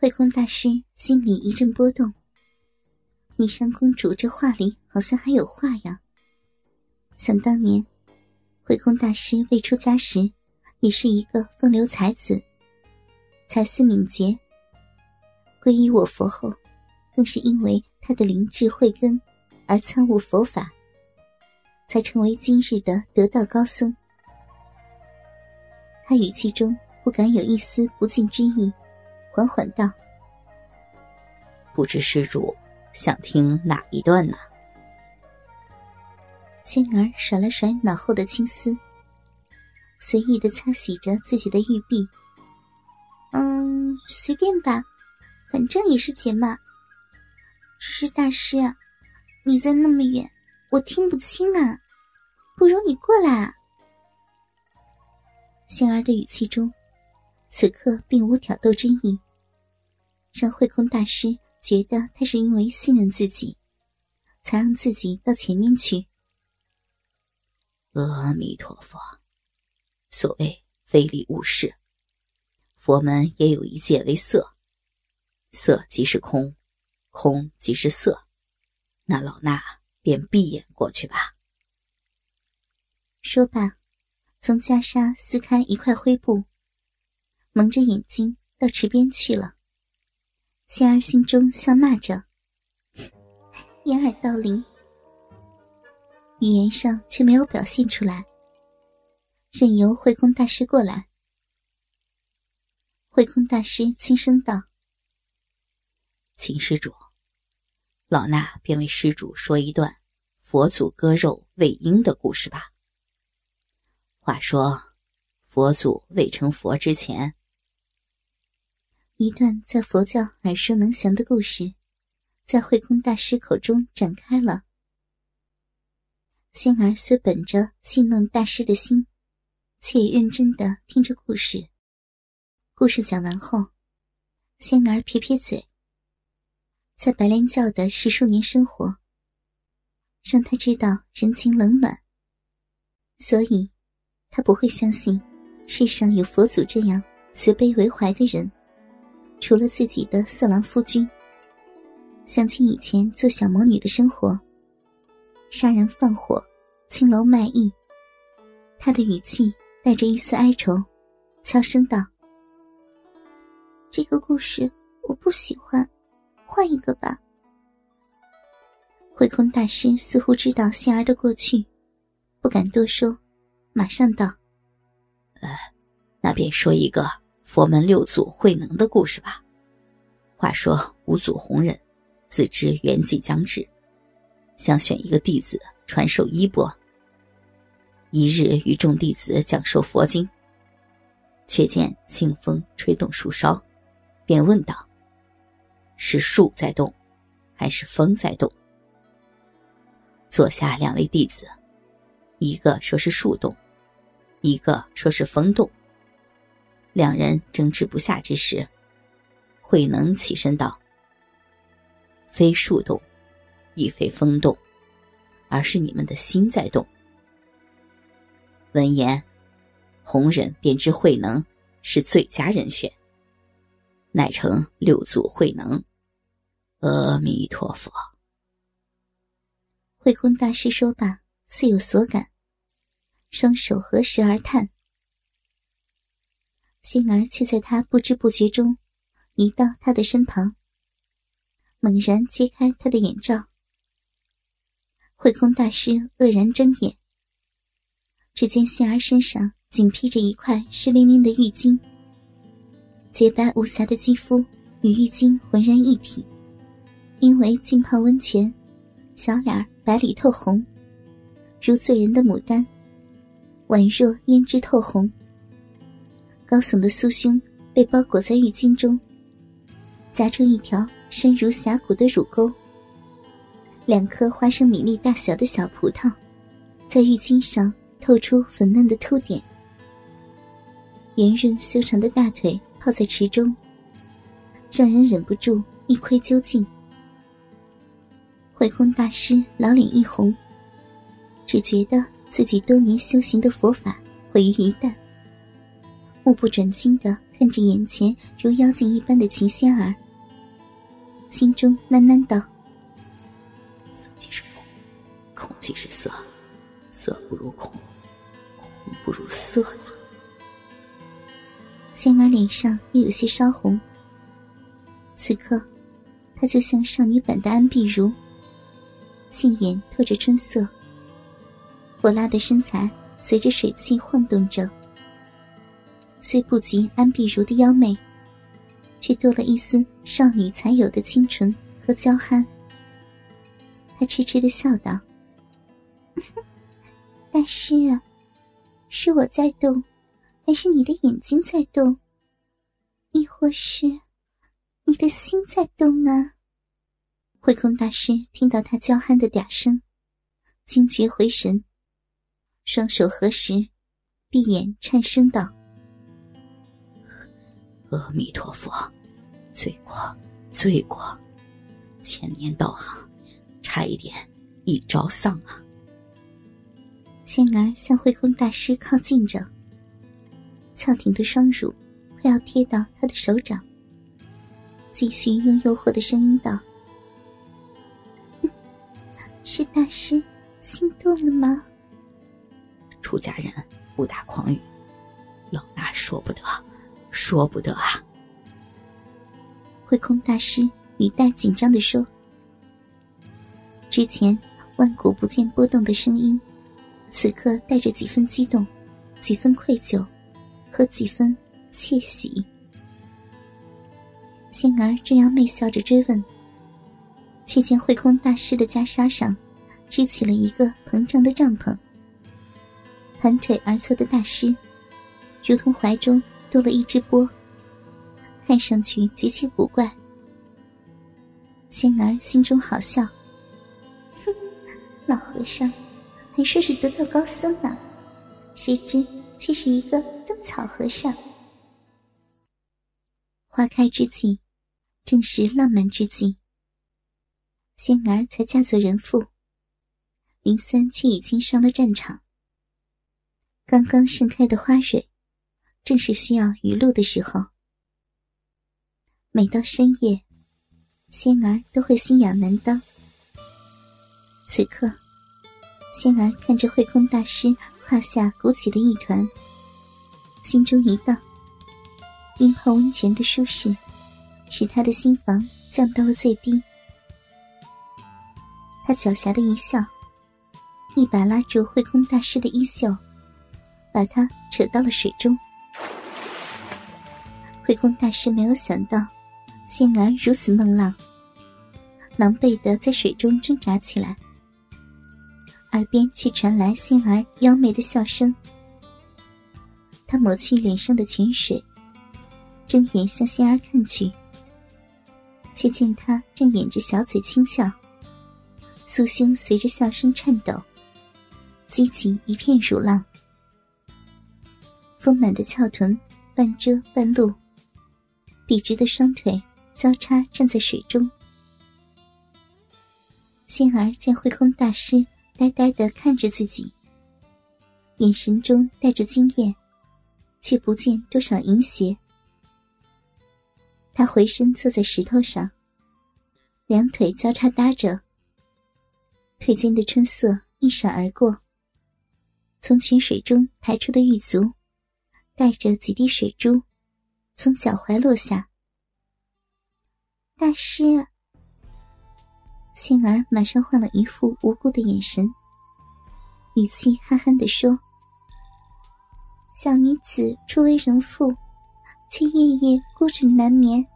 慧空大师心里一阵波动。霓裳公主这话里好像还有话呀。想当年，慧空大师未出家时，也是一个风流才子，才思敏捷。皈依我佛后，更是因为他的灵智慧根而参悟佛法，才成为今日的得道高僧。他语气中不敢有一丝不敬之意，缓缓道：“不知施主。”想听哪一段呢？仙儿甩了甩脑后的青丝，随意的擦洗着自己的玉臂。嗯，随便吧，反正也是解骂。只是大师，你在那么远，我听不清啊，不如你过来啊。仙儿的语气中，此刻并无挑逗之意，让慧空大师。觉得他是因为信任自己，才让自己到前面去。阿弥陀佛，所谓非礼勿视，佛门也有一戒为色，色即是空，空即是色。那老衲便闭眼过去吧。说罢，从袈裟撕开一块灰布，蒙着眼睛到池边去了。仙儿心中笑骂着：“掩耳盗铃。”语言上却没有表现出来，任由慧空大师过来。慧空大师轻声道：“请施主，老衲便为施主说一段佛祖割肉喂鹰的故事吧。话说，佛祖未成佛之前。”一段在佛教耳熟能详的故事，在慧空大师口中展开了。仙儿虽本着戏弄大师的心，却也认真的听着故事。故事讲完后，仙儿撇撇嘴，在白莲教的十数年生活，让他知道人情冷暖，所以，他不会相信世上有佛祖这样慈悲为怀的人。除了自己的色狼夫君，想起以前做小魔女的生活，杀人放火、青楼卖艺，他的语气带着一丝哀愁，悄声道：“这个故事我不喜欢，换一个吧。”慧空大师似乎知道仙儿的过去，不敢多说，马上道：“呃，那便说一个。”佛门六祖慧能的故事吧。话说五祖弘忍自知圆寂将至，想选一个弟子传授衣钵。一日与众弟子讲授佛经，却见清风吹动树梢，便问道：“是树在动，还是风在动？”坐下两位弟子，一个说是树动，一个说是风动。两人争执不下之时，慧能起身道：“非树动，亦非风动，而是你们的心在动。”闻言，弘忍便知慧能是最佳人选，乃成六祖慧能。阿弥陀佛。慧空大师说罢，似有所感，双手合十而叹。心儿却在他不知不觉中，移到他的身旁，猛然揭开他的眼罩。慧空大师愕然睁眼，只见心儿身上紧披着一块湿淋淋的浴巾，洁白无瑕的肌肤与浴巾浑然一体，因为浸泡温泉，小脸白里透红，如醉人的牡丹，宛若胭脂透红。高耸的酥胸被包裹在浴巾中，夹出一条深如峡谷的乳沟。两颗花生米粒大小的小葡萄，在浴巾上透出粉嫩的凸点。圆润修长的大腿泡在池中，让人忍不住一窥究竟。慧空大师老脸一红，只觉得自己多年修行的佛法毁于一旦。目不转睛的看着眼前如妖精一般的秦仙儿，心中喃喃道：“色即是空，空即是色，色不如空，空不如色呀。”仙儿脸上也有些烧红。此刻，她就像少女版的安碧如，杏眼透着春色，火辣的身材随着水汽晃动着。虽不及安碧如的妖媚，却多了一丝少女才有的清纯和娇憨。他痴痴的笑道：“ 大师，是我在动，还是你的眼睛在动？亦或是你的心在动啊？”慧空大师听到他娇憨的嗲声，惊觉回神，双手合十，闭眼颤声道。阿弥陀佛，罪过，罪过！千年道行，差一点一朝丧啊！仙儿向慧空大师靠近着，翘挺的双乳快要贴到他的手掌，继续用诱惑的声音道：“是大师心动了吗？”出家人不打诳语，老衲说不得。说不得啊！慧空大师语带紧张的说：“之前万古不见波动的声音，此刻带着几分激动，几分愧疚，和几分窃喜。”仙儿正要媚笑着追问，却见慧空大师的袈裟上支起了一个膨胀的帐篷，盘腿而坐的大师，如同怀中。多了一只钵，看上去极其古怪。仙儿心中好笑，哼，老和尚还说是得道高僧呢，谁知却是一个灯草和尚。花开之际，正是浪漫之际。仙儿才嫁作人妇，林三却已经上了战场。刚刚盛开的花蕊。正是需要雨露的时候。每到深夜，仙儿都会心痒难当。此刻，仙儿看着慧空大师胯下鼓起的一团，心中一荡。冰泡温泉的舒适，使他的心房降到了最低。他狡黠的一笑，一把拉住慧空大师的衣袖，把他扯到了水中。慧空大师没有想到，仙儿如此梦浪，狼狈的在水中挣扎起来，耳边却传来仙儿妖媚的笑声。他抹去脸上的泉水，睁眼向仙儿看去，却见他正掩着小嘴轻笑，酥胸随着笑声颤抖，激起一片乳浪，丰满的翘臀半遮半露。笔直的双腿交叉站在水中，仙儿见慧空大师呆呆的看着自己，眼神中带着惊艳，却不见多少淫邪。他回身坐在石头上，两腿交叉搭着，腿间的春色一闪而过，从泉水中抬出的玉足，带着几滴水珠。从脚踝落下，大师，杏儿马上换了一副无辜的眼神，语气憨憨的说：“小女子初为人妇，却夜夜孤枕难眠，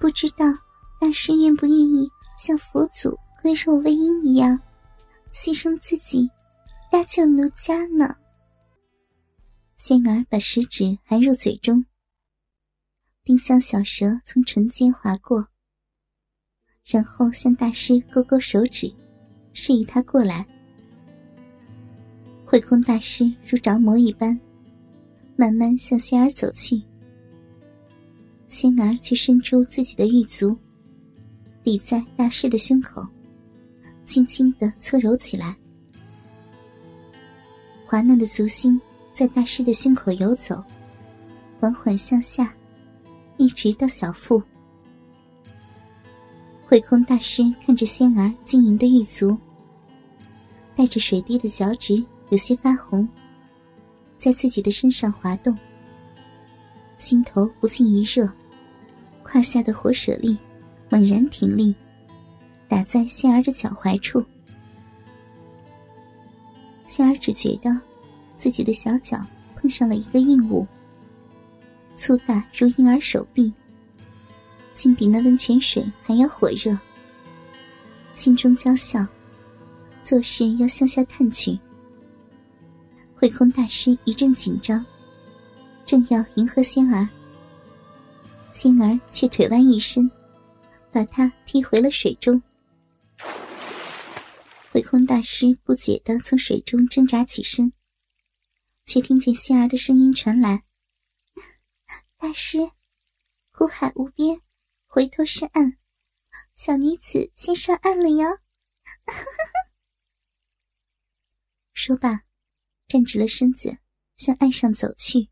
不知道大师愿不愿意像佛祖割肉喂鹰一样，牺牲自己，搭救奴家呢？”杏儿把食指含入嘴中。丁香小蛇从唇间划过，然后向大师勾勾手指，示意他过来。慧空大师如着魔一般，慢慢向仙儿走去。仙儿却伸出自己的玉足，抵在大师的胸口，轻轻的搓揉起来。滑嫩的足心在大师的胸口游走，缓缓向下，一直到小腹。慧空大师看着仙儿晶莹的玉足，带着水滴的脚趾有些发红，在自己的身上滑动，心头不禁一热，胯下的火舍利猛然挺立，打在仙儿的脚踝处。仙儿只觉得自己的小脚。碰上了一个硬物，粗大如婴儿手臂，竟比那温泉水还要火热。心中娇笑，做事要向下探去。慧空大师一阵紧张，正要迎合仙儿，仙儿却腿弯一伸，把他踢回了水中。慧空大师不解的从水中挣扎起身。却听见仙儿的声音传来：“大师，苦海无边，回头是岸，小女子先上岸了哟！” 说罢，站直了身子，向岸上走去。